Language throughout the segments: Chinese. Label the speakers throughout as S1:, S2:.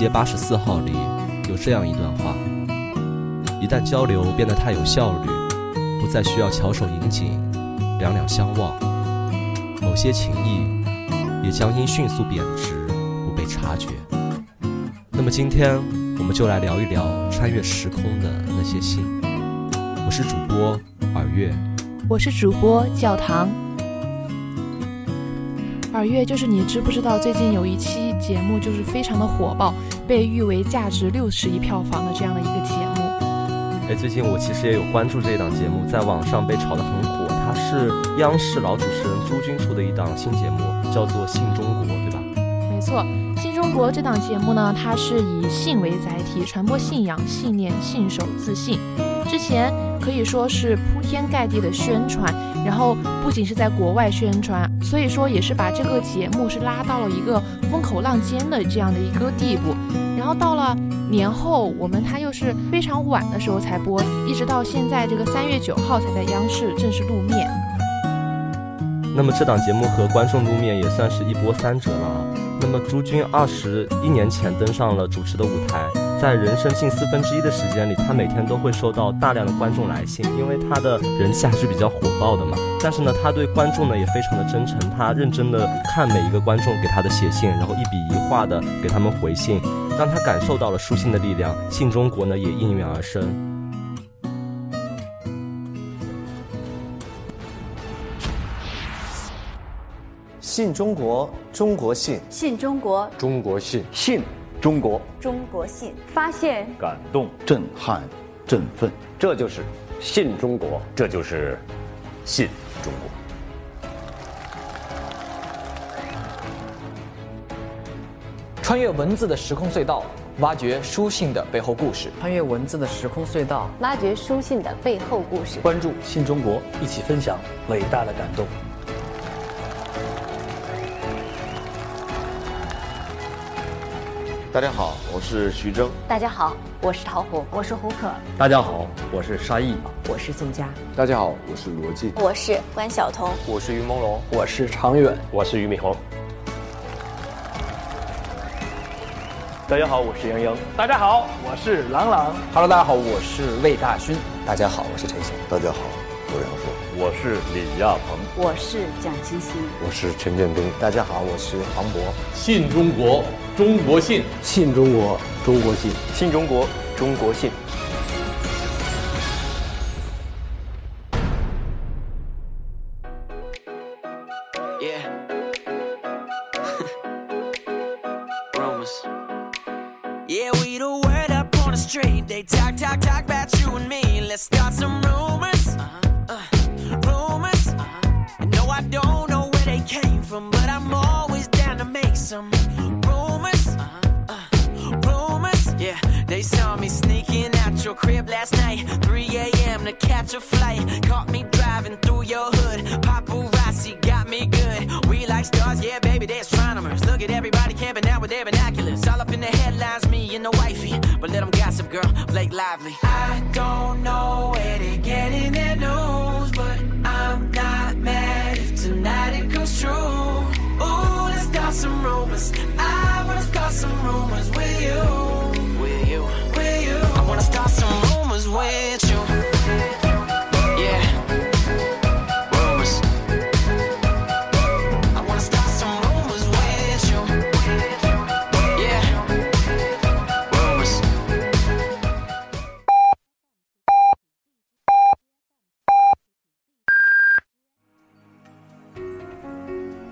S1: 街八十四号里有这样一段话：一旦交流变得太有效率，不再需要翘首引颈、两两相望，某些情谊也将因迅速贬值不被察觉。那么今天我们就来聊一聊穿越时空的那些信。我是主播耳月，
S2: 我是主播教堂。耳月，就是你知不知道最近有一期节目就是非常的火爆，被誉为价值六十亿票房的这样的一个节目。
S1: 哎，最近我其实也有关注这档节目，在网上被炒得很火。它是央视老主持人朱军出的一档新节目，叫做《信中国》，对吧？
S2: 没错，《信中国》这档节目呢，它是以信为载体，传播信仰、信念、信守、自信。之前可以说是铺天盖地的宣传，然后不仅是在国外宣传，所以说也是把这个节目是拉到了一个风口浪尖的这样的一个地步。然后到了年后，我们它又是非常晚的时候才播，一直到现在这个三月九号才在央视正式露面。
S1: 那么这档节目和观众露面也算是一波三折了。那么朱军二十一年前登上了主持的舞台。在人生近四分之一的时间里，他每天都会收到大量的观众来信，因为他的人气还是比较火爆的嘛。但是呢，他对观众呢也非常的真诚，他认真的看每一个观众给他的写信，然后一笔一画的给他们回信，让他感受到了书信的力量。信中国呢也应运而生。
S3: 信中国，中国信，
S4: 信中国，
S5: 中国信，
S6: 信。中国，
S4: 中国信，发现，
S6: 感动，
S7: 震撼，振奋，
S5: 这就是信中国，这就是信中国。
S8: 穿越文字的时空隧道，挖掘书信的背后故事。
S9: 穿越文字的时空隧道，
S4: 挖掘书信的背后故事。
S10: 关注信中国，一起分享伟大的感动。
S11: 大家好，我是徐峥。
S4: 大家好，我是陶虹，
S12: 我是胡可。
S13: 大家好，我是沙溢，
S14: 我是宋佳。
S15: 大家好，我是罗辑。
S4: 我是关晓彤，
S16: 我是于朦胧，
S17: 我是常远，
S18: 我是俞敏洪。
S19: 大家好，我是杨洋。
S20: 大家好，我是郎朗。
S21: Hello，大家好，我是魏大勋。
S22: 大家好，我是陈翔。
S23: 大家好，我是杨烁。
S24: 我是李亚鹏。
S25: 我是蒋欣欣。
S26: 我是陈建斌。
S27: 大家好，我是黄渤。
S28: 信中国。中国信，
S29: 信中国，中国信，
S30: 信中国，中国信。Yeah, baby, they astronomers. Look at everybody camping out with their binoculars. All up in the headlines, me and the wifey. But let them gossip, girl. Blake Lively. I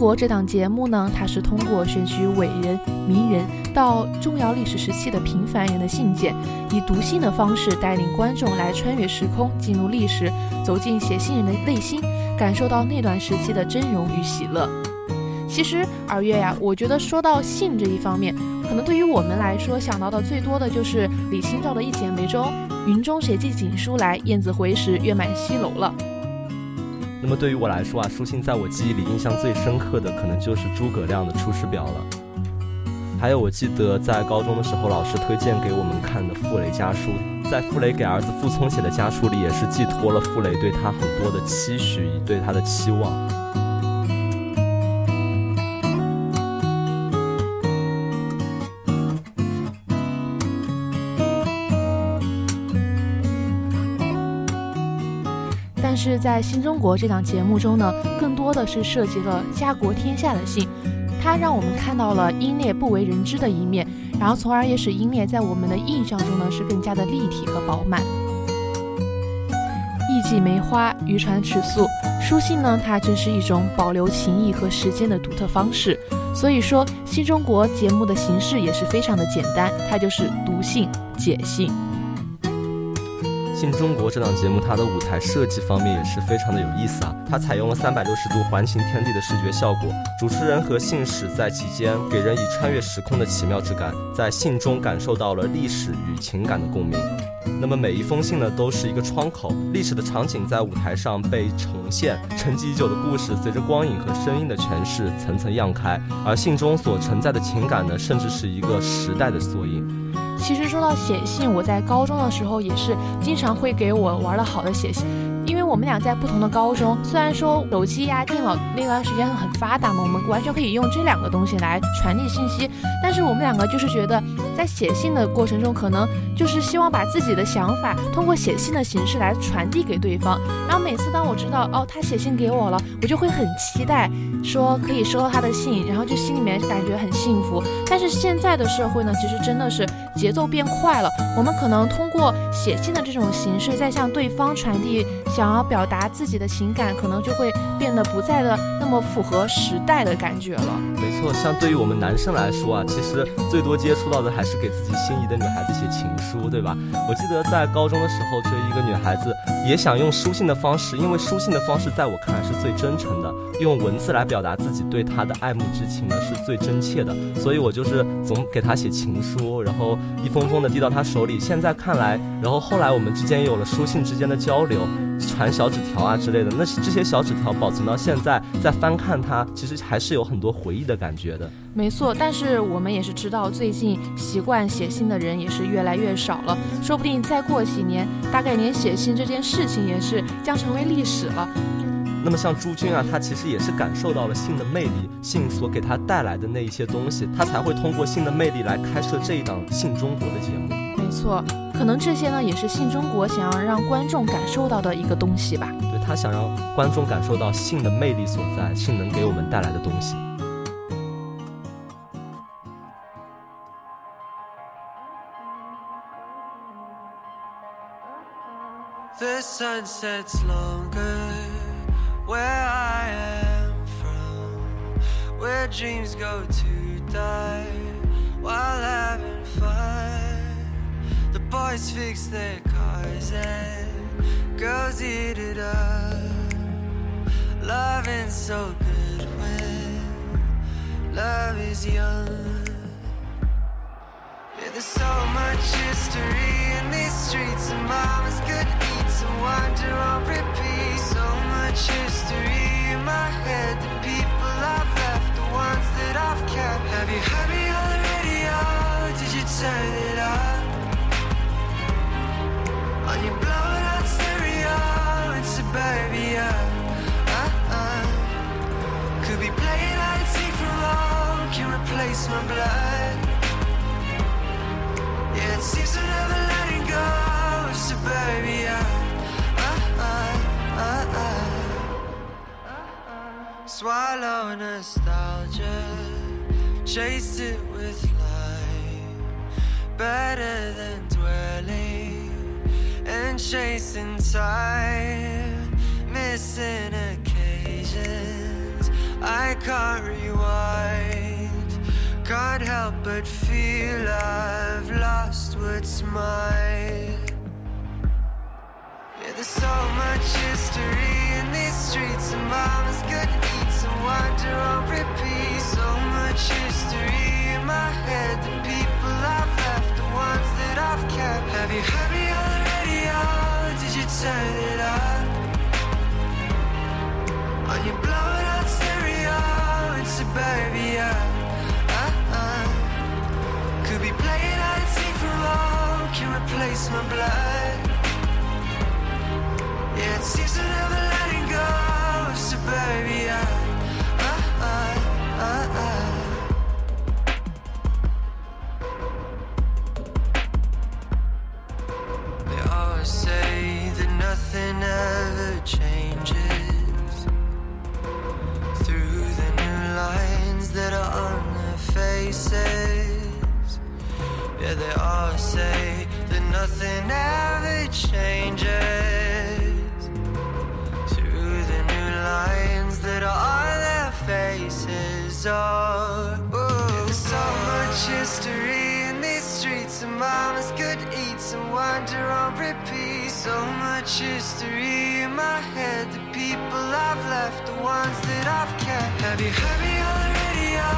S2: 国这档节目呢，它是通过选取伟人、名人到重要历史时期的平凡人的信件，以读信的方式带领观众来穿越时空，进入历史，走进写信人的内心，感受到那段时期的峥嵘与喜乐。其实二月呀，我觉得说到信这一方面，可能对于我们来说想到的最多的就是李清照的一剪梅中“云中谁寄锦书来，雁字回时月满西楼”了。
S1: 那么对于我来说啊，书信在我记忆里印象最深刻的，可能就是诸葛亮的《出师表》了。还有，我记得在高中的时候，老师推荐给我们看的傅雷家书，在傅雷给儿子傅聪写的家书里，也是寄托了傅雷对他很多的期许，对他的期望。
S2: 是在新中国这档节目中呢，更多的是涉及了家国天下的信，它让我们看到了英烈不为人知的一面，然后从而也使英烈在我们的印象中呢是更加的立体和饱满。艺伎梅花，渔船尺素，书信呢，它正是一种保留情谊和时间的独特方式。所以说，新中国节目的形式也是非常的简单，它就是读信解信。
S1: 新中国这档节目，它的舞台设计方面也是非常的有意思啊！它采用了三百六十度环形天地的视觉效果，主持人和信使在其间给人以穿越时空的奇妙之感，在信中感受到了历史与情感的共鸣。那么每一封信呢，都是一个窗口，历史的场景在舞台上被重现，沉寂已久的故事随着光影和声音的诠释层层漾开，而信中所承载的情感呢，甚至是一个时代的缩影。
S2: 其实说到写信，我在高中的时候也是经常会给我玩的好的写信。我们俩在不同的高中，虽然说手机呀、电脑那段时间很发达嘛，我们完全可以用这两个东西来传递信息，但是我们两个就是觉得，在写信的过程中，可能就是希望把自己的想法通过写信的形式来传递给对方。然后每次当我知道哦，他写信给我了，我就会很期待，说可以收到他的信，然后就心里面感觉很幸福。但是现在的社会呢，其实真的是节奏变快了，我们可能通过写信的这种形式，在向对方传递。想要表达自己的情感，可能就会变得不再的那么符合时代的感觉了。
S1: 没错，像对于我们男生来说啊，其实最多接触到的还是给自己心仪的女孩子写情书，对吧？我记得在高中的时候追一个女孩子，也想用书信的方式，因为书信的方式在我看来是最真诚的，用文字来表达自己对他的爱慕之情呢是最真切的，所以我就是总给他写情书，然后一封封的递到他手里。现在看来，然后后来我们之间有了书信之间的交流。传小纸条啊之类的，那这些小纸条保存到现在，再翻看它，其实还是有很多回忆的感觉的。
S2: 没错，但是我们也是知道，最近习惯写信的人也是越来越少了，说不定再过几年，大概连写信这件事情也是将成为历史了。
S1: 那么像朱军啊，他其实也是感受到了性的魅力，性所给他带来的那一些东西，他才会通过性的魅力来开设这一档《性中国》的节目。
S2: 没错。可能这些呢，也是性中国想要让观众感受到的一个东西吧。
S1: 对他想让观众感受到性的魅力所在，性能给我们带来的东西。
S31: where I am from, where dreams go to die while having fun. The boys fix their cars and girls eat it up. Loving so good when love is young. There's so much history in these streets, and mamas could eat some wonder on repeat. So much history in my head, the people I've left, the ones that I've kept. Have you heard me on the radio? Did you turn it up? On your blown out stereo in suburbia uh-uh. Could be playing and seek from home Can Swallow nostalgia, chase it with light. Better than dwelling and chasing time, missing occasions I can't rewind. Can't help but feel I've lost what's mine. Yeah, there's so much history in these streets, and mama's good eats and wander on repeat. So much history in my head, the people I've left, the ones that I've kept. Have you heard me on the radio? Oh, did you turn it up? Are you blowing out stereo in suburbia? Out from can replace my blood. Yeah, it seems never letting go of suburbia. Uh, uh, uh, uh. They always say that nothing ever changes heard me on the radio?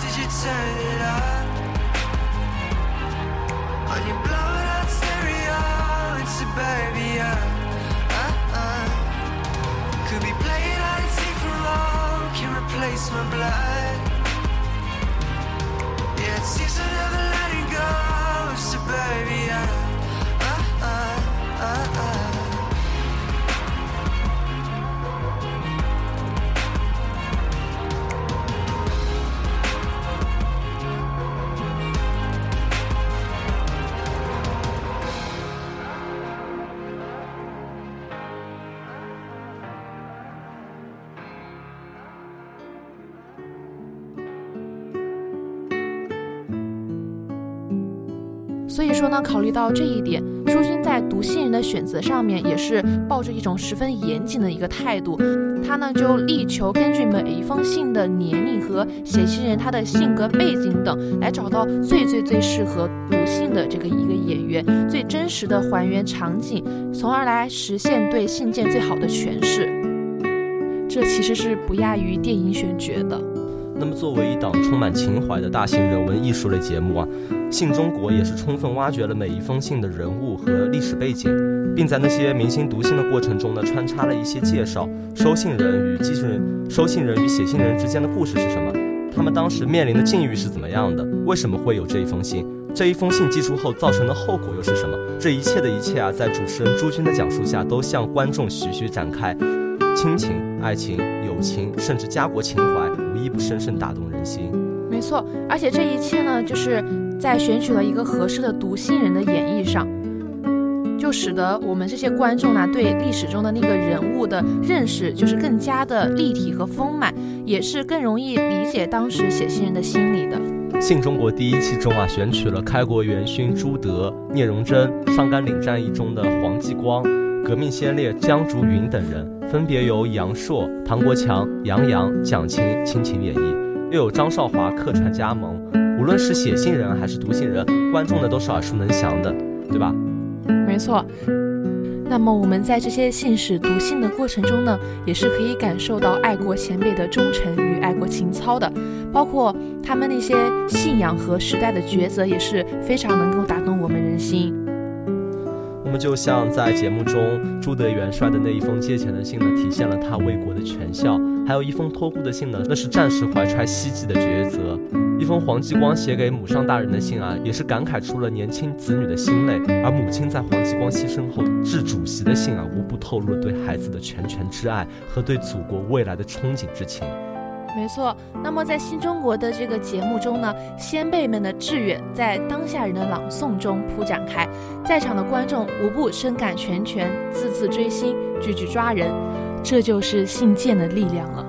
S31: Did you turn it up? Are you blowing out stereo in suburbia? Uh-uh. Could be playing IT from home, can replace my blood. Yeah, it seems to never letting go of suburbia.
S2: 说呢，考虑到这一点，舒君在读信人的选择上面也是抱着一种十分严谨的一个态度。他呢就力求根据每一封信的年龄和写信人他的性格背景等，来找到最最最适合读信的这个一个演员，最真实的还原场景，从而来实现对信件最好的诠释。这其实是不亚于电影选角的。
S1: 那么，作为一档充满情怀的大型人文艺术类节目啊，《信中国》也是充分挖掘了每一封信的人物和历史背景，并在那些明星读信的过程中呢，穿插了一些介绍收信人与寄信人、收信人与写信人之间的故事是什么，他们当时面临的境遇是怎么样的，为什么会有这一封信，这一封信寄出后造成的后果又是什么？这一切的一切啊，在主持人朱军的讲述下，都向观众徐徐展开。亲情、爱情、友情，甚至家国情怀，无一不深深打动人心。
S2: 没错，而且这一切呢，就是在选取了一个合适的读心人的演绎上，就使得我们这些观众呢，对历史中的那个人物的认识，就是更加的立体和丰满，也是更容易理解当时写信人的心理的。
S1: 《信中国》第一期中啊，选取了开国元勋朱德、聂荣臻、上甘岭战役中的黄继光。革命先烈江竹云等人，分别由杨朔、唐国强、杨洋、蒋勤倾情演绎，又有张少华客串加盟。无论是写信人还是读信人，观众呢都是耳熟能详的，对吧？
S2: 没错。那么我们在这些信使读信的过程中呢，也是可以感受到爱国前辈的忠诚与爱国情操的，包括他们那些信仰和时代的抉择，也是非常能够打动我们人心。
S1: 那么，就像在节目中朱德元帅的那一封借钱的信呢，体现了他为国的全孝；还有一封托孤的信呢，那是战士怀揣希冀的抉择；一封黄继光写给母上大人的信啊，也是感慨出了年轻子女的心泪；而母亲在黄继光牺牲后致主席的信啊，无不透露了对孩子的拳拳之爱和对祖国未来的憧憬之情。
S2: 没错，那么在新中国的这个节目中呢，先辈们的志愿在当下人的朗诵中铺展开，在场的观众无不深感拳拳，字字锥心，句句抓人，这就是信件的力量了。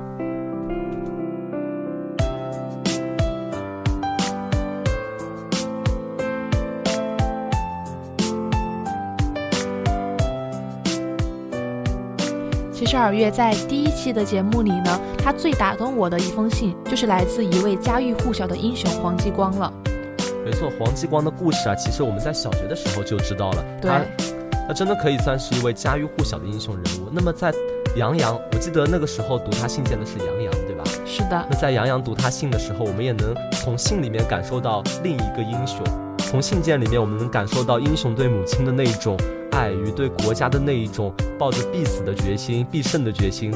S2: 十二月在第一期的节目里呢，他最打动我的一封信，就是来自一位家喻户晓的英雄黄继光了。
S1: 没错，黄继光的故事啊，其实我们在小学的时候就知道了。
S2: 对，
S1: 他真的可以算是一位家喻户晓的英雄人物。那么在杨洋，我记得那个时候读他信件的是杨洋，对吧？
S2: 是的。
S1: 那在杨洋读他信的时候，我们也能从信里面感受到另一个英雄。从信件里面，我们能感受到英雄对母亲的那一种爱与对国家的那一种抱着必死的决心、必胜的决心。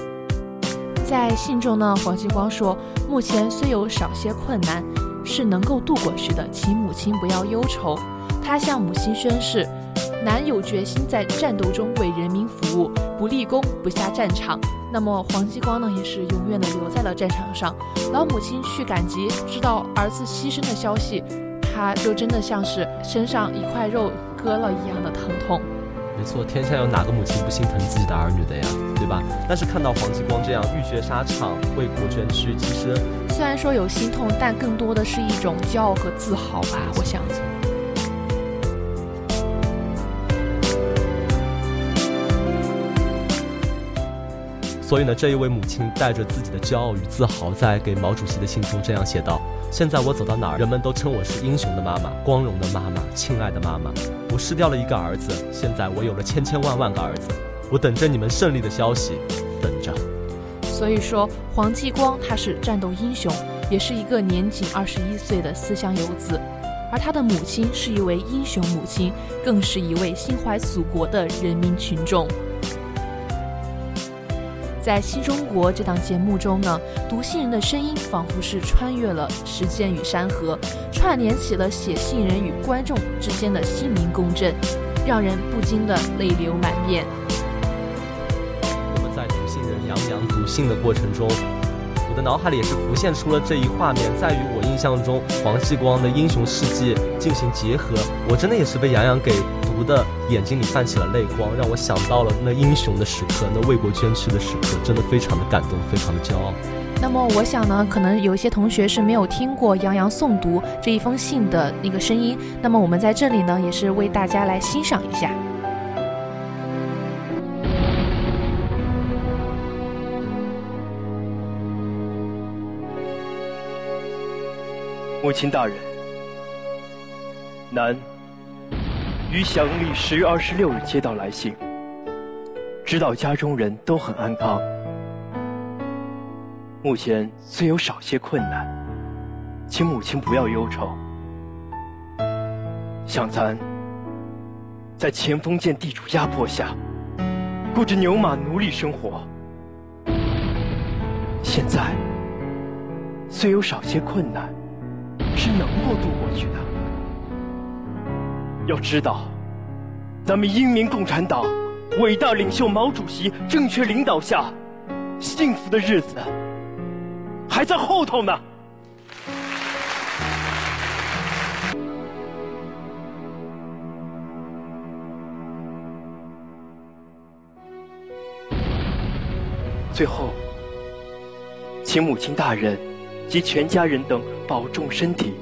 S2: 在信中呢，黄继光说：“目前虽有少些困难。”是能够度过去的，请母亲不要忧愁。他向母亲宣誓，男有决心在战斗中为人民服务，不立功不下战场。那么黄继光呢，也是永远的留在了战场上。老母亲去赶集，知道儿子牺牲的消息，他就真的像是身上一块肉割了一样的疼痛。
S1: 没错，天下有哪个母亲不心疼自己的儿女的呀，对吧？但是看到黄继光这样浴血沙场、为国捐躯，其实
S2: 虽然说有心痛，但更多的是一种骄傲和自豪吧。我想。
S1: 所以呢，这一位母亲带着自己的骄傲与自豪，在给毛主席的信中这样写道：“现在我走到哪儿，人们都称我是英雄的妈妈，光荣的妈妈，亲爱的妈妈。我失掉了一个儿子，现在我有了千千万万个儿子，我等着你们胜利的消息，等着。”
S2: 所以说，黄继光他是战斗英雄，也是一个年仅二十一岁的思乡游子，而他的母亲是一位英雄母亲，更是一位心怀祖国的人民群众。在新中国这档节目中呢，读信人的声音仿佛是穿越了时间与山河，串联起了写信人与观众之间的心灵共振，让人不禁的泪流满面。
S1: 我们在读信人杨洋读信的过程中，的脑海里也是浮现出了这一画面，在与我印象中黄继光的英雄事迹进行结合，我真的也是被杨洋给。读的眼睛里泛起了泪光，让我想到了那英雄的时刻，那为国捐躯的时刻，真的非常的感动，非常的骄傲。
S2: 那么我想呢，可能有一些同学是没有听过杨洋诵读这一封信的那个声音，那么我们在这里呢，也是为大家来欣赏一下。
S32: 母亲大人，南。于祥历十月二十六日接到来信，知道家中人都很安康。目前虽有少些困难，请母亲不要忧愁。想咱在前锋舰地主压迫下，过着牛马奴隶生活，现在虽有少些困难，是能够度过去的。要知道，咱们英明共产党伟大领袖毛主席正确领导下，幸福的日子还在后头呢。最后，请母亲大人及全家人等保重身体，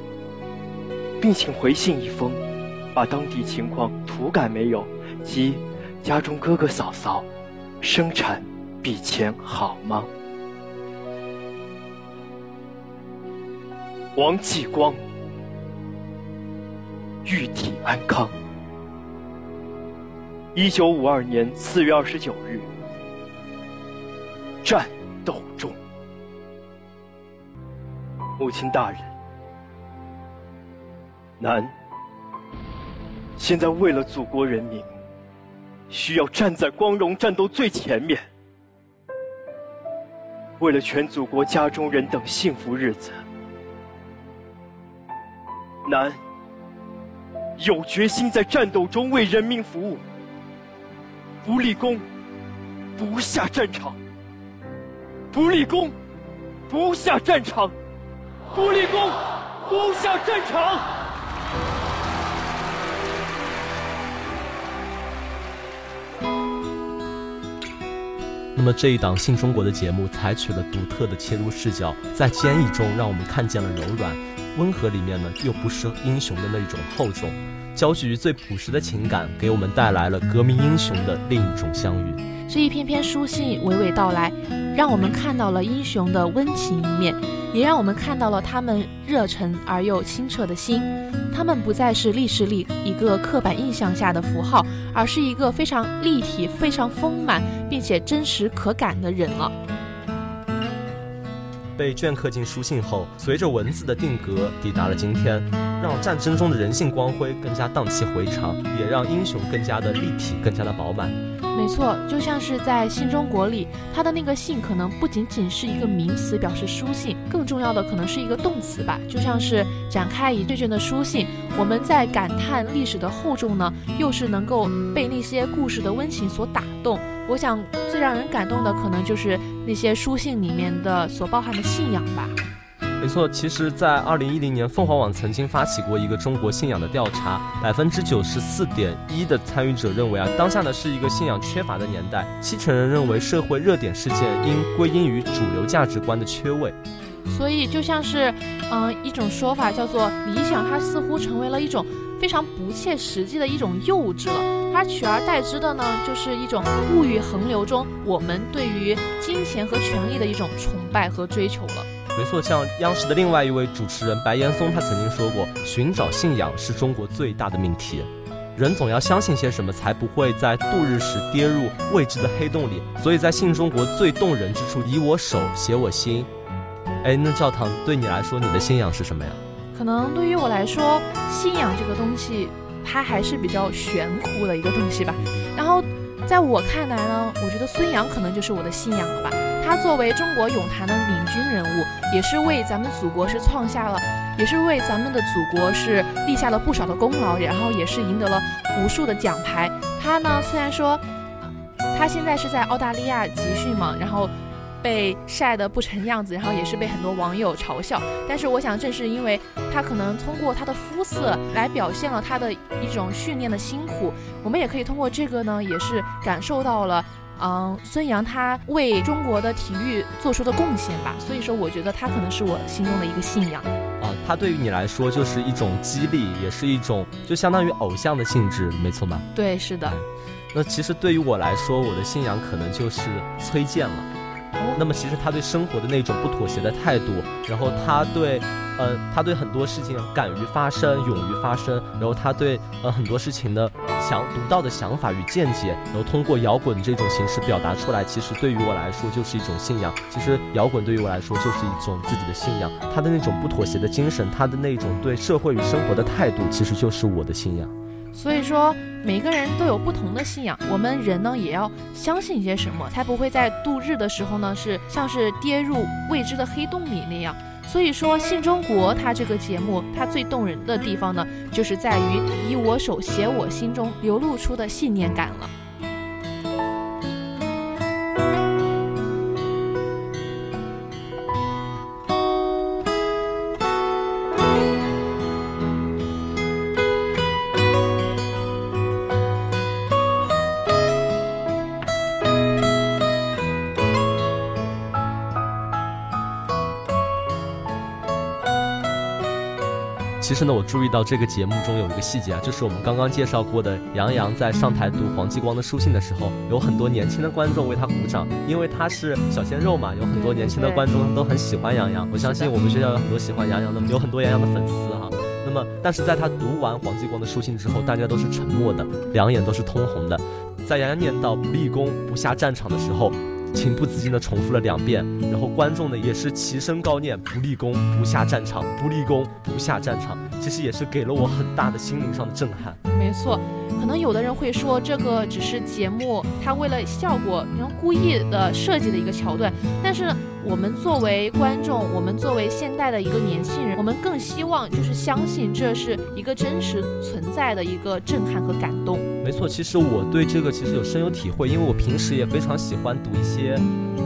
S32: 并请回信一封。把当地情况涂改没有？及家中哥哥嫂嫂生产比前好吗？王继光，玉体安康。一九五二年四月二十九日，战斗中，母亲大人，男。现在为了祖国人民，需要站在光荣战斗最前面；为了全祖国家中人等幸福日子，男有决心在战斗中为人民服务，不立功不下战场，不立功不下战场，不立功攻下战场。
S1: 那么这一档《新中国》的节目采取了独特的切入视角，在坚毅中让我们看见了柔软，温和里面呢又不失英雄的那一种厚重，交织于最朴实的情感，给我们带来了革命英雄的另一种相遇。
S2: 这一篇篇书信娓娓道来，让我们看到了英雄的温情一面，也让我们看到了他们热忱而又清澈的心。他们不再是历史里一个刻板印象下的符号，而是一个非常立体、非常丰满并且真实可感的人了。
S1: 被镌刻进书信后，随着文字的定格，抵达了今天，让战争中的人性光辉更加荡气回肠，也让英雄更加的立体，更加的饱满。
S2: 没错，就像是在新中国里，他的那个“信”可能不仅仅是一个名词，表示书信，更重要的可能是一个动词吧。就像是展开一卷卷的书信，我们在感叹历史的厚重呢，又是能够被那些故事的温情所打动。我想，最让人感动的，可能就是那些书信里面的所包含的信仰吧。
S1: 没错，其实，在二零一零年，凤凰网曾经发起过一个中国信仰的调查，百分之九十四点一的参与者认为啊，当下呢是一个信仰缺乏的年代，七成人认为社会热点事件应归因于主流价值观的缺位。
S2: 所以，就像是，嗯，一种说法叫做理想，它似乎成为了一种非常不切实际的一种幼稚了，它取而代之的呢，就是一种物欲横流中我们对于金钱和权力的一种崇拜和追求了。
S1: 没错，像央视的另外一位主持人白岩松，他曾经说过：“寻找信仰是中国最大的命题。人总要相信些什么，才不会在度日时跌入未知的黑洞里。所以在信中国最动人之处，以我手写我心。哎，那教堂对你来说，你的信仰是什么呀？
S2: 可能对于我来说，信仰这个东西，它还是比较玄乎的一个东西吧。然后，在我看来呢，我觉得孙杨可能就是我的信仰了吧。”他作为中国泳坛的领军人物，也是为咱们祖国是创下了，也是为咱们的祖国是立下了不少的功劳，然后也是赢得了无数的奖牌。他呢，虽然说他现在是在澳大利亚集训嘛，然后被晒得不成样子，然后也是被很多网友嘲笑。但是我想，正是因为他可能通过他的肤色来表现了他的一种训练的辛苦，我们也可以通过这个呢，也是感受到了。嗯，孙杨他为中国的体育做出的贡献吧，所以说我觉得他可能是我心中的一个信仰。
S1: 啊，他对于你来说就是一种激励，也是一种就相当于偶像的性质，没错吧？
S2: 对，是的。
S1: 那其实对于我来说，我的信仰可能就是崔健了。那么其实他对生活的那种不妥协的态度，然后他对。呃，他对很多事情敢于发声，勇于发声，然后他对呃很多事情的想独到的想法与见解，然后通过摇滚这种形式表达出来，其实对于我来说就是一种信仰。其实摇滚对于我来说就是一种自己的信仰，他的那种不妥协的精神，他的那种对社会与生活的态度，其实就是我的信仰。
S2: 所以说，每个人都有不同的信仰，我们人呢也要相信一些什么，才不会在度日的时候呢是像是跌入未知的黑洞里那样。所以说，《信中国》它这个节目，它最动人的地方呢，就是在于以我手写我心中流露出的信念感了。
S1: 其实呢，我注意到这个节目中有一个细节啊，就是我们刚刚介绍过的杨洋在上台读黄继光的书信的时候，有很多年轻的观众为他鼓掌，因为他是小鲜肉嘛，有很多年轻的观众都很喜欢杨洋。我相信我们学校有很多喜欢杨洋的，有很多杨洋的粉丝哈。那么，但是在他读完黄继光的书信之后，大家都是沉默的，两眼都是通红的。在杨洋念到不立功不下战场的时候。情不自禁地重复了两遍，然后观众呢也是齐声高念：“不立功，不下战场；不立功，不下战场。”其实也是给了我很大的心灵上的震撼。
S2: 没错，可能有的人会说这个只是节目，它为了效果，然后故意的设计的一个桥段，但是。我们作为观众，我们作为现代的一个年轻人，我们更希望就是相信这是一个真实存在的一个震撼和感动。
S1: 没错，其实我对这个其实有深有体会，因为我平时也非常喜欢读一些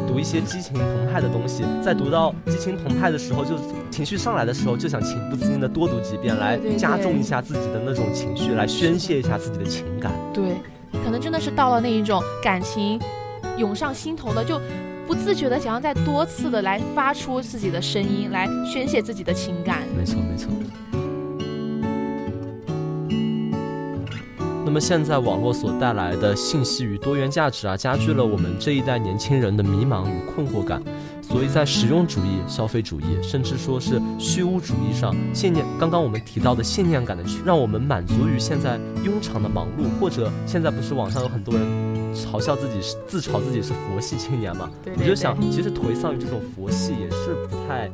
S1: 读一些激情澎湃的东西，在读到激情澎湃的时候，就情绪上来的时候，就想情不自禁的多读几遍，来加重一下自己的那种情绪，来宣泄一下自己的情感。
S2: 对，可能真的是到了那一种感情涌上心头的就。不自觉的想要再多次的来发出自己的声音，来宣泄自己的情感。
S1: 没错，没错。那么现在网络所带来的信息与多元价值啊，加剧了我们这一代年轻人的迷茫与困惑感。所以在实用主义、消费主义，甚至说是虚无主义上，信念刚刚我们提到的信念感的，让我们满足于现在庸常的忙碌，或者现在不是网上有很多人嘲笑自己是自嘲自己是佛系青年嘛？
S2: 我
S1: 就想，其实颓丧于这种佛系也是不太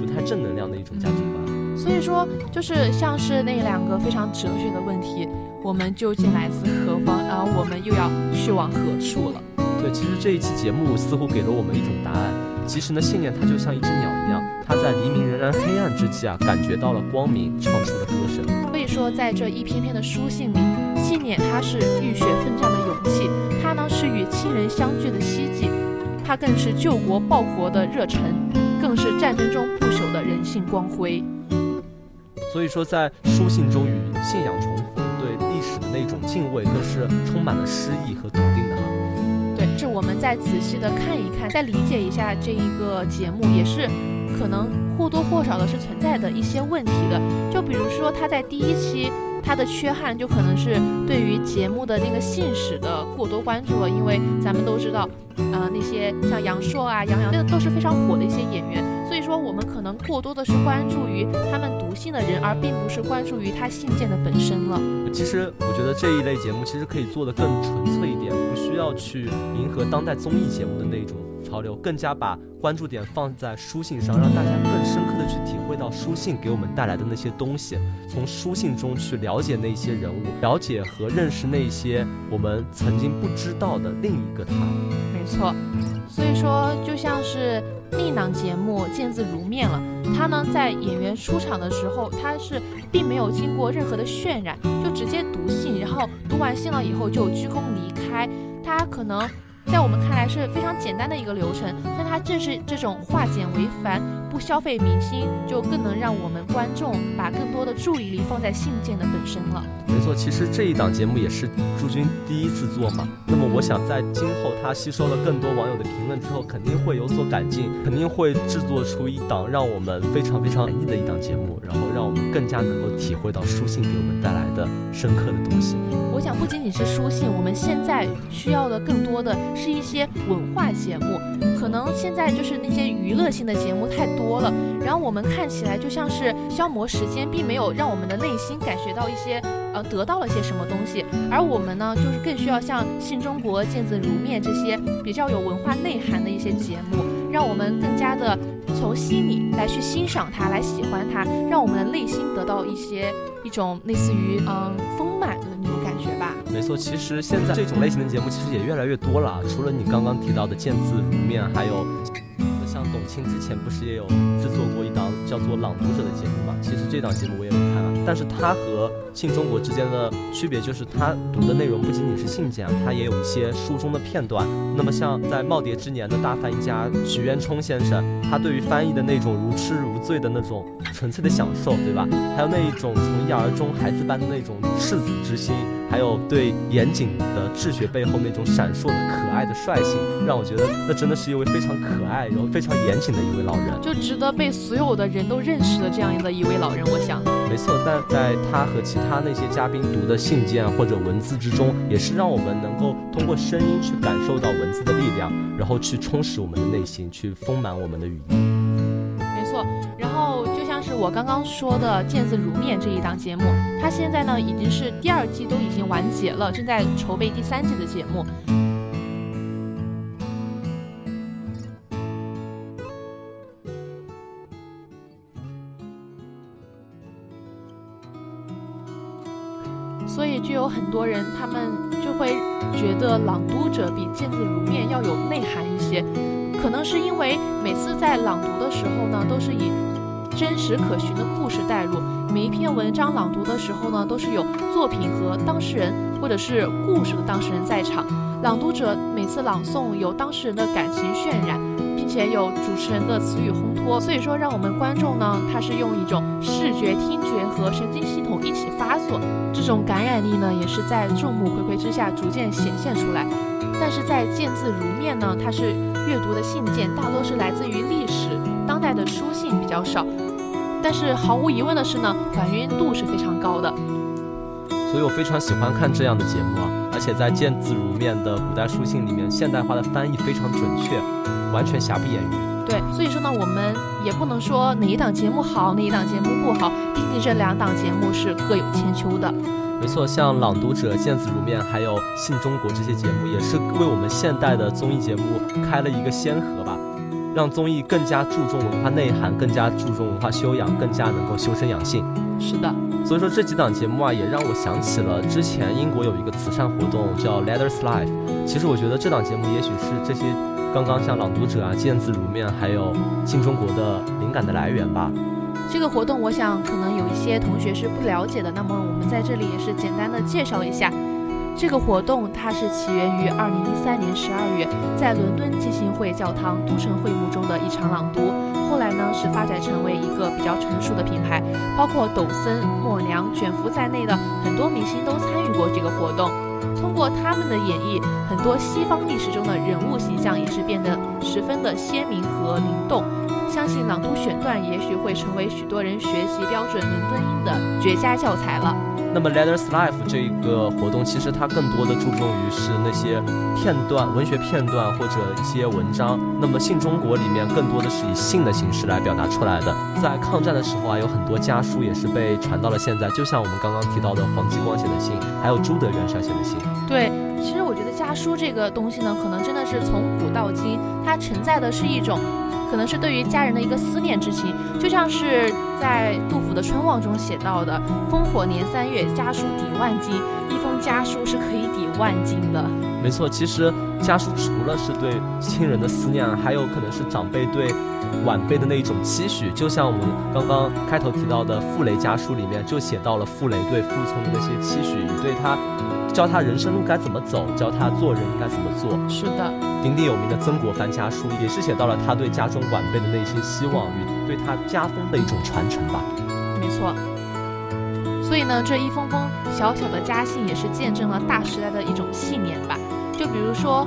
S1: 不太正能量的一种价值观。
S2: 所以说，就是像是那两个非常哲学的问题：我们究竟来自何方？然后我们又要去往何处了？
S1: 对，其实这一期节目似乎给了我们一种答案。其实呢，信念它就像一只鸟一样，它在黎明仍然黑暗之际啊，感觉到了光明，唱出了歌声。
S2: 所以说，在这一篇篇的书信里，信念它是浴血奋战的勇气，它呢是与亲人相聚的希冀，它更是救国报国的热忱，更是战争中不朽的人性光辉。
S1: 所以说，在书信中与信仰重逢，对历史的那种敬畏，更是充满了诗意和笃定的。
S2: 我们再仔细的看一看，再理解一下这一个节目，也是可能或多或少的是存在的一些问题的。就比如说，他在第一期他的缺憾，就可能是对于节目的那个信史的过多关注了，因为咱们都知道，呃，那些像杨烁啊、杨洋，这都是非常火的一些演员。所以说，我们可能过多的是关注于他们读信的人，而并不是关注于他信件的本身了。
S1: 其实，我觉得这一类节目其实可以做得更纯粹一点，需要去迎合当代综艺节目的那种潮流，更加把关注点放在书信上，让大家更深刻的去体会到书信给我们带来的那些东西，从书信中去了解那些人物，了解和认识那些我们曾经不知道的另一个他。
S2: 没错，所以说就像是。另一档节目见字如面了，他呢在演员出场的时候，他是并没有经过任何的渲染，就直接读信，然后读完信了以后就鞠躬离开。它可能在我们看来是非常简单的一个流程，但它正是这种化简为繁。不消费明星，就更能让我们观众把更多的注意力放在信件的本身了。
S1: 没错，其实这一档节目也是朱军第一次做嘛。那么我想，在今后他吸收了更多网友的评论之后，肯定会有所改进，肯定会制作出一档让我们非常非常满意的一档节目，然后让我们更加能够体会到书信给我们带来的深刻的东西。
S2: 我想，不仅仅是书信，我们现在需要的更多的是一些文化节目。可能现在就是那些娱乐性的节目太多。多了，然后我们看起来就像是消磨时间，并没有让我们的内心感觉到一些呃得到了些什么东西。而我们呢，就是更需要像《新中国》《见字如面》这些比较有文化内涵的一些节目，让我们更加的从心里来去欣赏它，来喜欢它，让我们的内心得到一些一种类似于嗯丰满的那种感觉吧。
S1: 没错，其实现在这种类型的节目其实也越来越多了，除了你刚刚提到的《见字如面》，还有。像董卿之前不是也有制作过一档叫做《朗读者》的节目嘛？其实这档节目我也，但是它和《信中国》之间的区别就是，它读的内容不仅仅是信件啊，它也有一些书中的片段。那么像在耄耋之年的大翻译家许渊冲先生，他对于翻译的那种如痴如醉的那种纯粹的享受，对吧？还有那一种从一而终孩子般的那种赤子之心。还有对严谨的治学背后那种闪烁的可爱的率性，让我觉得那真的是一位非常可爱，然后非常严谨的一位老人，
S2: 就值得被所有的人都认识的这样的一位老人。我想，
S1: 没错。但在他和其他那些嘉宾读的信件或者文字之中，也是让我们能够通过声音去感受到文字的力量，然后去充实我们的内心，去丰满我们的语
S2: 言。没错。我刚刚说的《见字如面》这一档节目，它现在呢已经是第二季都已经完结了，正在筹备第三季的节目。所以就有很多人，他们就会觉得《朗读者》比《见字如面》要有内涵一些。可能是因为每次在朗读的时候呢，都是以真实可循的故事带入；每一篇文章朗读的时候呢，都是有作品和当事人或者是故事的当事人在场。朗读者每次朗诵有当事人的感情渲染，并且有主持人的词语烘托，所以说让我们观众呢，他是用一种视觉、听觉和神经系统一起发作，这种感染力呢，也是在众目睽睽之下逐渐显现出来。但是在见字如面呢，它是阅读的信件大多是来自于历史，代的书信比较少。但是毫无疑问的是呢，还原度是非常高的。
S1: 所以我非常喜欢看这样的节目啊，而且在见字如面的古代书信里面，现代化的翻译非常准确，完全瑕不掩瑜。
S2: 对，所以说呢，我们也不能说哪一档节目好，哪一档节目不好，毕竟这两档节目是各有千秋的。
S1: 没错，像《朗读者》《见字如面》还有《信中国》这些节目，也是为我们现代的综艺节目开了一个先河吧，让综艺更加注重文化内涵，更加注重文化修养，更加能够修身养性。
S2: 是的，
S1: 所以说这几档节目啊，也让我想起了之前英国有一个慈善活动叫 Letters Life。其实我觉得这档节目也许是这些。刚刚像朗读者啊、见字如面，还有新中国的灵感的来源吧。
S2: 这个活动，我想可能有一些同学是不了解的，那么我们在这里也是简单的介绍一下。这个活动它是起源于二零一三年十二月，在伦敦基信会教堂都城会幕中的一场朗读。后来呢，是发展成为一个比较成熟的品牌，包括抖森、默娘、卷福在内的很多明星都参与过这个活动。通过他们的演绎，很多西方历史中的人物形象也是变得十分的鲜明和灵动。相信朗读选段也许会成为许多人学习标准伦敦的绝佳教材了。
S1: 那么 Letters Life 这一个活动，其实它更多的注重于是那些片段、文学片段或者一些文章。那么信中国里面更多的是以信的形式来表达出来的。在抗战的时候啊，有很多家书也是被传到了现在，就像我们刚刚提到的黄继光写的信，还有朱德元帅写的信。
S2: 对，其实我觉得家书这个东西呢，可能真的是从古到今，它承载的是一种。可能是对于家人的一个思念之情，就像是在杜甫的《春望》中写到的“烽火年三月，家书抵万金”，一封家书是可以抵万金的。
S1: 没错，其实家书除了是对亲人的思念，还有可能是长辈对晚辈的那一种期许。就像我们刚刚开头提到的傅雷家书里面，就写到了傅雷对傅聪的那些期许，对他。教他人生路该怎么走，教他做人应该怎么做。
S2: 是的，
S1: 鼎鼎有名的曾国藩家书也是写到了他对家中晚辈的那些希望与对他家风的一种传承吧。
S2: 没错。所以呢，这一封封小小的家信也是见证了大时代的一种信念吧。就比如说。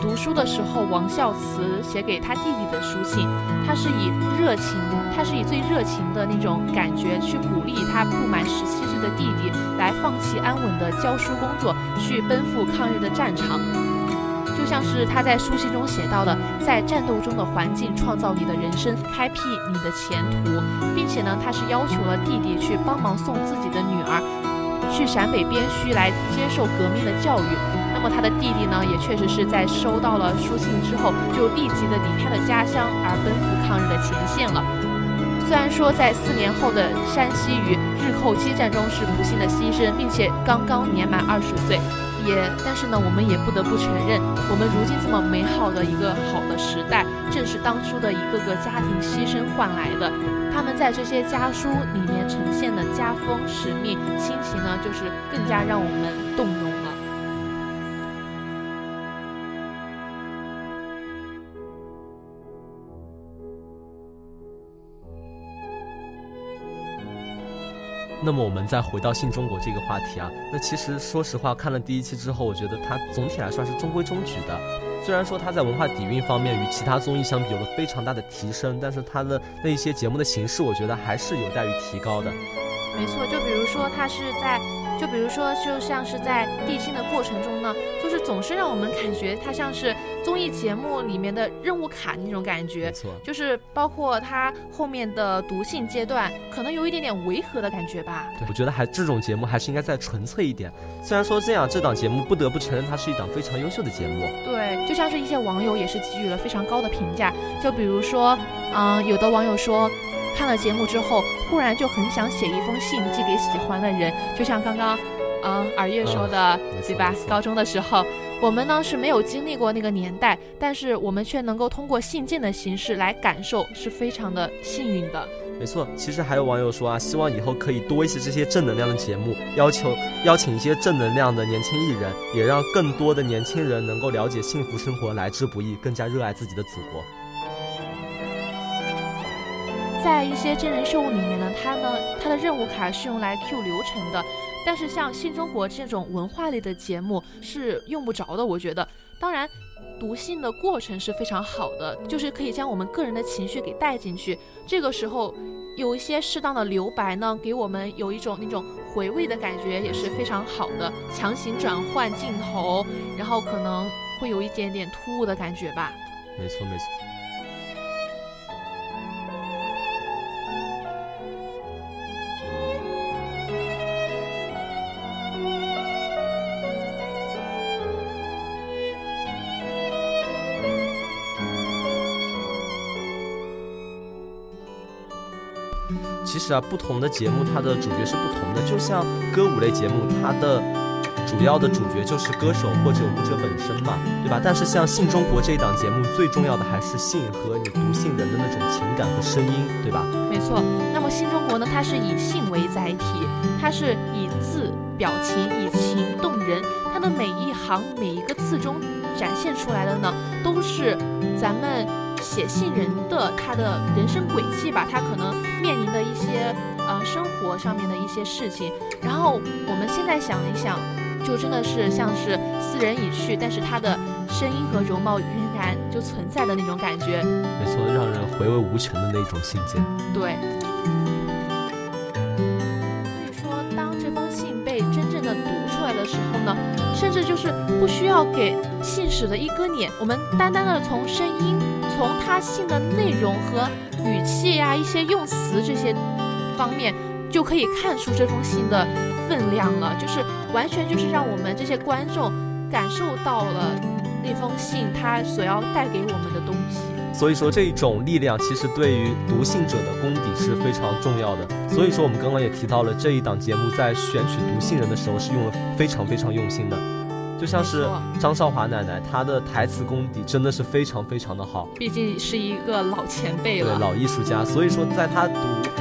S2: 读书的时候，王孝慈写给他弟弟的书信，他是以热情，他是以最热情的那种感觉去鼓励他不满十七岁的弟弟来放弃安稳的教书工作，去奔赴抗日的战场。就像是他在书信中写到的，在战斗中的环境创造你的人生，开辟你的前途，并且呢，他是要求了弟弟去帮忙送自己的女儿去陕北边区来接受革命的教育。那么他的弟弟呢，也确实是在收到了书信之后，就立即的离开了家乡，而奔赴抗日的前线了。虽然说在四年后的山西与日寇激战中是不幸的牺牲，并且刚刚年满二十岁，也但是呢，我们也不得不承认，我们如今这么美好的一个好的时代，正是当初的一个个家庭牺牲换来的。他们在这些家书里面呈现的家风、使命、亲情呢，就是更加让我们
S1: 那么我们再回到新中国这个话题啊，那其实说实话，看了第一期之后，我觉得它总体来说是中规中矩的。虽然说它在文化底蕴方面与其他综艺相比有了非常大的提升，但是它的那一些节目的形式，我觉得还是有待于提高的。
S2: 没错，就比如说它是在。就比如说，就像是在递信的过程中呢，就是总是让我们感觉它像是综艺节目里面的任务卡那种感觉。
S1: 没错，
S2: 就是包括它后面的读信阶段，可能有一点点违和的感觉吧。
S1: 对，我觉得还这种节目还是应该再纯粹一点。虽然说这样，这档节目不得不承认它是一档非常优秀的节目。
S2: 对，就像是一些网友也是给予了非常高的评价。就比如说，嗯，有的网友说。看了节目之后，忽然就很想写一封信寄给喜欢的人，就像刚刚，嗯，耳月说的，对吧？高中的时候，我们呢是没有经历过那个年代，但是我们却能够通过信件的形式来感受，是非常的幸运的。
S1: 没错，其实还有网友说啊，希望以后可以多一些这些正能量的节目，要求邀请一些正能量的年轻艺人，也让更多的年轻人能够了解幸福生活来之不易，更加热爱自己的祖国。
S2: 在一些真人秀里面呢，它呢，它的任务卡是用来 Q 流程的，但是像新中国这种文化类的节目是用不着的，我觉得。当然。读信的过程是非常好的，就是可以将我们个人的情绪给带进去。这个时候有一些适当的留白呢，给我们有一种那种回味的感觉，也是非常好的。强行转换镜头，然后可能会有一点点突兀的感觉吧。
S1: 没错，没错。是啊，不同的节目它的主角是不同的。就像歌舞类节目，它的主要的主角就是歌手或者舞者本身嘛，对吧？但是像《信中国》这一档节目，最重要的还是信和你读信人的那种情感和声音，对吧？
S2: 没错。那么《信中国》呢，它是以信为载体，它是以字表情，以情动人。它的每一行每一个字中展现出来的呢，都是咱们。写信人的他的人生轨迹吧，他可能面临的一些呃生活上面的一些事情。然后我们现在想一想，就真的是像是斯人已去，但是他的声音和容貌仍然就存在的那种感觉。
S1: 没错，让人回味无穷的那种信件。
S2: 对。所以说，当这封信被真正的读出来的时候呢，甚至就是不需要给信使的一个脸，我们单单的从声音。从他信的内容和语气呀，一些用词这些方面，就可以看出这封信的分量了。就是完全就是让我们这些观众感受到了那封信它所要带给我们的东西。
S1: 所以说，这种力量其实对于读信者的功底是非常重要的。所以说，我们刚刚也提到了这一档节目在选取读信人的时候是用了非常非常用心的。就像是张少华奶奶，她的台词功底真的是非常非常的好，
S2: 毕竟是一个老前辈了，
S1: 对老艺术家。所以说，在她读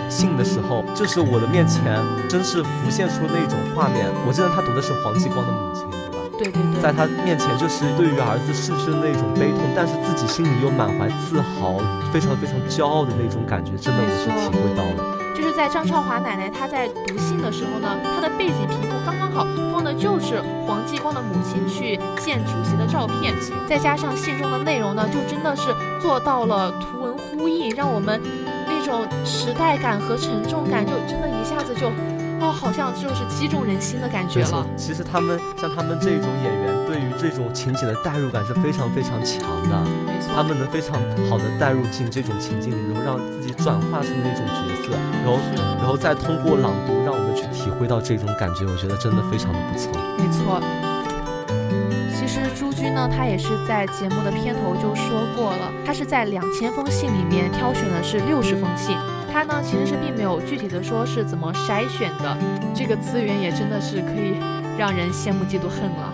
S1: 信的时候，就是我的面前真是浮现出那种画面。我记得她读的是黄继光的母亲，对吧？
S2: 对对对，
S1: 在她面前就是对于儿子逝去的那种悲痛，但是自己心里又满怀自豪，非常非常骄傲的那种感觉，真的我是体会到了。
S2: 就是在张少华奶奶她在读信的时候呢，她的背景刚刚好放的就是黄继光的母亲去见主席的照片，再加上信中的内容呢，就真的是做到了图文呼应，让我们那种时代感和沉重感就真的一下子就。哦，好像就是击中人心的感觉了。
S1: 其实他们像他们这种演员，对于这种情景的代入感是非常非常强的。
S2: 没错，
S1: 他们能非常好的代入进这种情境里，然后让自己转化成那种角色，然后然后再通过朗读，让我们去体会到这种感觉。我觉得真的非常的不错。
S2: 没错。其实朱军呢，他也是在节目的片头就说过了，他是在两千封信里面挑选的是六十封信。他呢，其实是并没有具体的说是怎么筛选的，这个资源也真的是可以让人羡慕嫉妒恨了。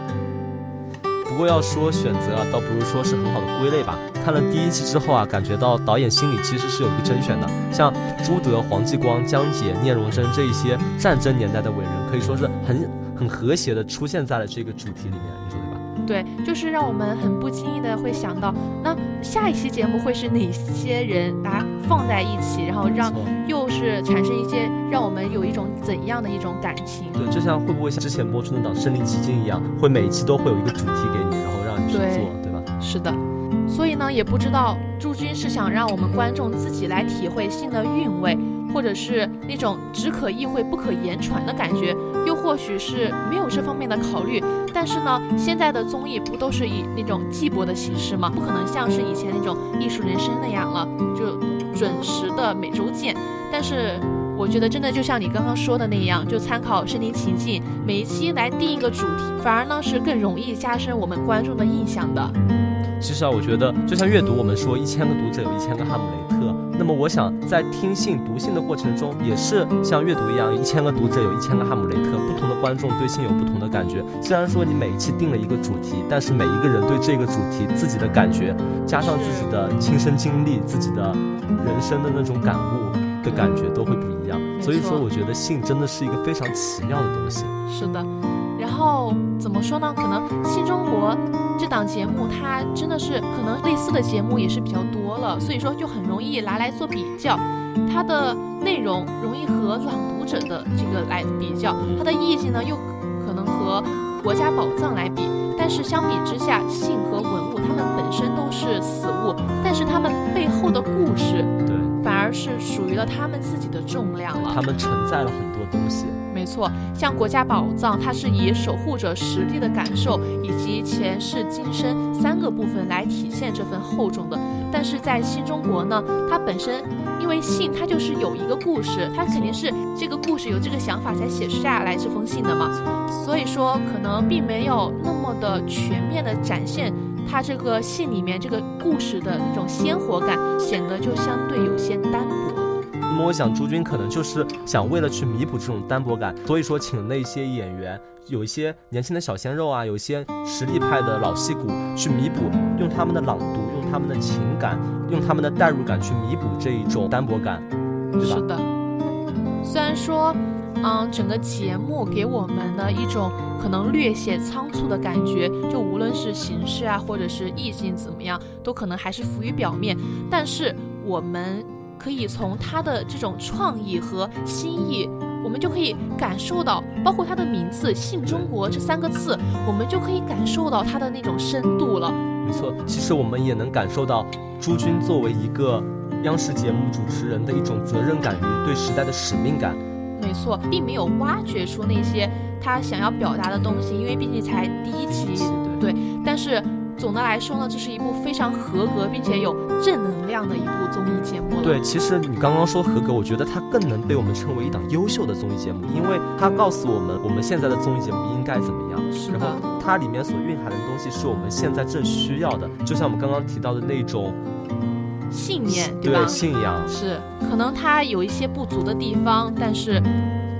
S1: 不过要说选择啊，倒不如说是很好的归类吧。看了第一期之后啊，感觉到导演心里其实是有一个甄选的，像朱德、黄继光、江姐、聂荣臻这一些战争年代的伟人，可以说是很很和谐的出现在了这个主题里面，你说对？
S2: 对，就是让我们很不经意的会想到，那下一期节目会是哪些人来放在一起，然后让又是产生一些让我们有一种怎样的一种感情？
S1: 对，就像会不会像之前播出那档《身临其境》一样，会每一期都会有一个主题给你，然后让你去做，对吧？
S2: 是的。所以呢，也不知道朱军是想让我们观众自己来体会性的韵味。或者是那种只可意会不可言传的感觉，又或许是没有这方面的考虑。但是呢，现在的综艺不都是以那种季播的形式吗？不可能像是以前那种艺术人生那样了，就准时的每周见。但是我觉得真的就像你刚刚说的那样，就参考身临其境，每一期来定一个主题，反而呢是更容易加深我们观众的印象的。
S1: 其实啊，我觉得就像阅读，我们说一千个读者有一千个哈姆雷特。那么我想在听信读信的过程中，也是像阅读一样，一千个读者有一千个哈姆雷特，不同的观众对信有不同的感觉。虽然说你每一期定了一个主题，但是每一个人对这个主题自己的感觉，加上自己的亲身经历、自己的人生的那种感悟的感觉都会不一样。所以说，我觉得信真的是一个非常奇妙的东西。
S2: 是的。然后怎么说呢？可能《新中国》这档节目，它真的是可能类似的节目也是比较多了，所以说就很容易拿来做比较。它的内容容易和朗读者的这个来比较，它的意境呢又可能和《国家宝藏》来比。但是相比之下，信和文物它们本身都是死物，但是它们背后的故事，
S1: 对，
S2: 反而是属于了他们自己的重量了。
S1: 他们承载了很多东西。
S2: 错，像国家宝藏，它是以守护者实力的感受以及前世今生三个部分来体现这份厚重的。但是在新中国呢，它本身因为信，它就是有一个故事，它肯定是这个故事有这个想法才写下来这封信的嘛。所以说，可能并没有那么的全面的展现它这个信里面这个故事的那种鲜活感，显得就相对有些单薄。
S1: 那么我想朱军可能就是想为了去弥补这种单薄感，所以说请那些演员，有一些年轻的小鲜肉啊，有一些实力派的老戏骨去弥补，用他们的朗读，用他们的情感，用他们的代入感去弥补这一种单薄感，对吧？
S2: 是的，虽然说。嗯，整个节目给我们的一种可能略显仓促的感觉，就无论是形式啊，或者是意境怎么样，都可能还是浮于表面。但是我们可以从他的这种创意和心意，我们就可以感受到，包括他的名字“信中国”这三个字，我们就可以感受到他的那种深度了。
S1: 没错，其实我们也能感受到朱军作为一个央视节目主持人的一种责任感与对时代的使命感。
S2: 没错，并没有挖掘出那些他想要表达的东西，因为毕竟才第一期，对。但是总的来说呢，这是一部非常合格并且有正能量的一部综艺节目。
S1: 对，其实你刚刚说合格，我觉得它更能被我们称为一档优秀的综艺节目，因为它告诉我们我们现在的综艺节目应该怎么样。
S2: 是
S1: 然后它里面所蕴含的东西是我们现在正需要的，就像我们刚刚提到的那种。
S2: 信念对吧？
S1: 信仰
S2: 是，可能它有一些不足的地方，但是，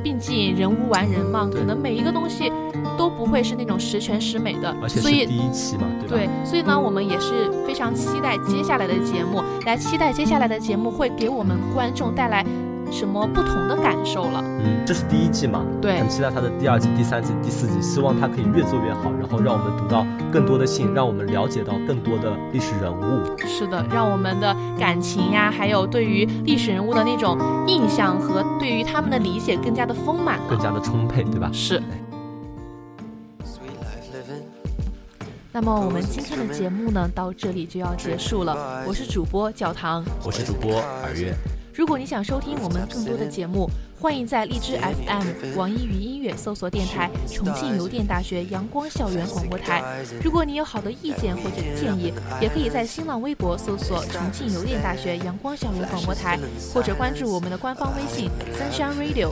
S2: 毕竟人无完人嘛，可能每一个东西都不会是那种十全十美的。
S1: 而且
S2: 是
S1: 第一期嘛，对吧？
S2: 对，所以呢，我们也是非常期待接下来的节目，来期待接下来的节目会给我们观众带来。什么不同的感受了？
S1: 嗯，这是第一季嘛，
S2: 对，
S1: 很期待它的第二季、第三季、第四季，希望它可以越做越好，然后让我们读到更多的信，让我们了解到更多的历史人物。
S2: 是的，让我们的感情呀，还有对于历史人物的那种印象和对于他们的理解更加的丰满，
S1: 更加的充沛，对吧？
S2: 是。那么我们今天的节目呢，到这里就要结束了。我是主播教堂，
S1: 我是主播耳月。
S2: 如果你想收听我们更多的节目，欢迎在荔枝 FM、网易云音乐搜索电台“重庆邮电大学阳光校园广播台”。如果你有好的意见或者建议，也可以在新浪微博搜索“重庆邮电大学阳光校园广播台”，或者关注我们的官方微信 “Sunshine Radio”，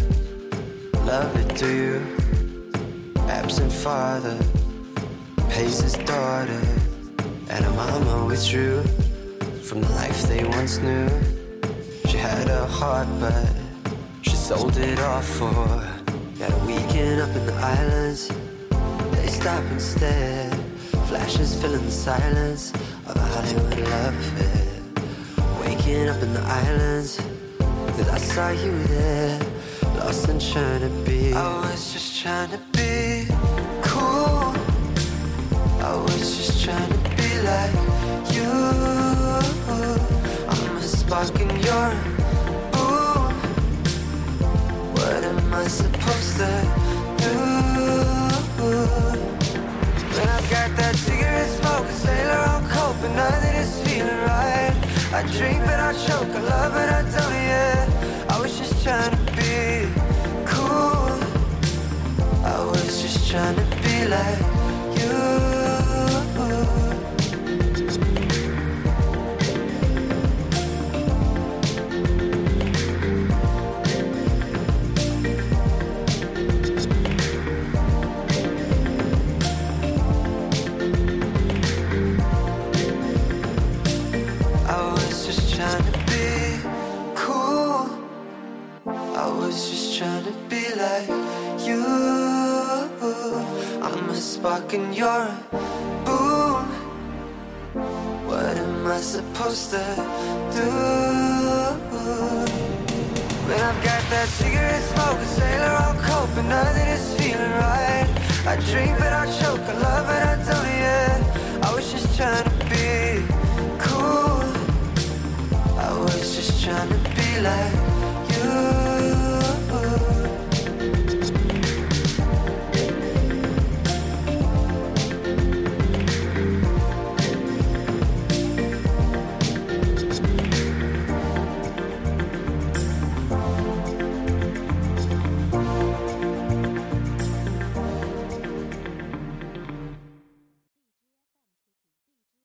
S31: love it, do you? Absent father, pays his daughter, and a mama withdrew from the life they once knew. She had a heart, but she sold it off for Got a weekend up in the islands. They stop instead. Flashes filling the silence of a Hollywood love affair. Waking up in the islands, cause I saw you there. Lost trying to be. I was just trying to be cool. I was just trying to be like you. I'm a spark in your boom. What am I supposed to do? When I've got that cigarette smoke, a sailor on coke, but nothing is feeling right. I drink but I choke, I love but I don't, broken, you're a boom. What am I supposed to do? When I've got that cigarette smoke, a sailor on cope, and nothing is feeling right. I drink but I choke, I love but I don't yet. I was just trying to be cool. I was just trying to be like you.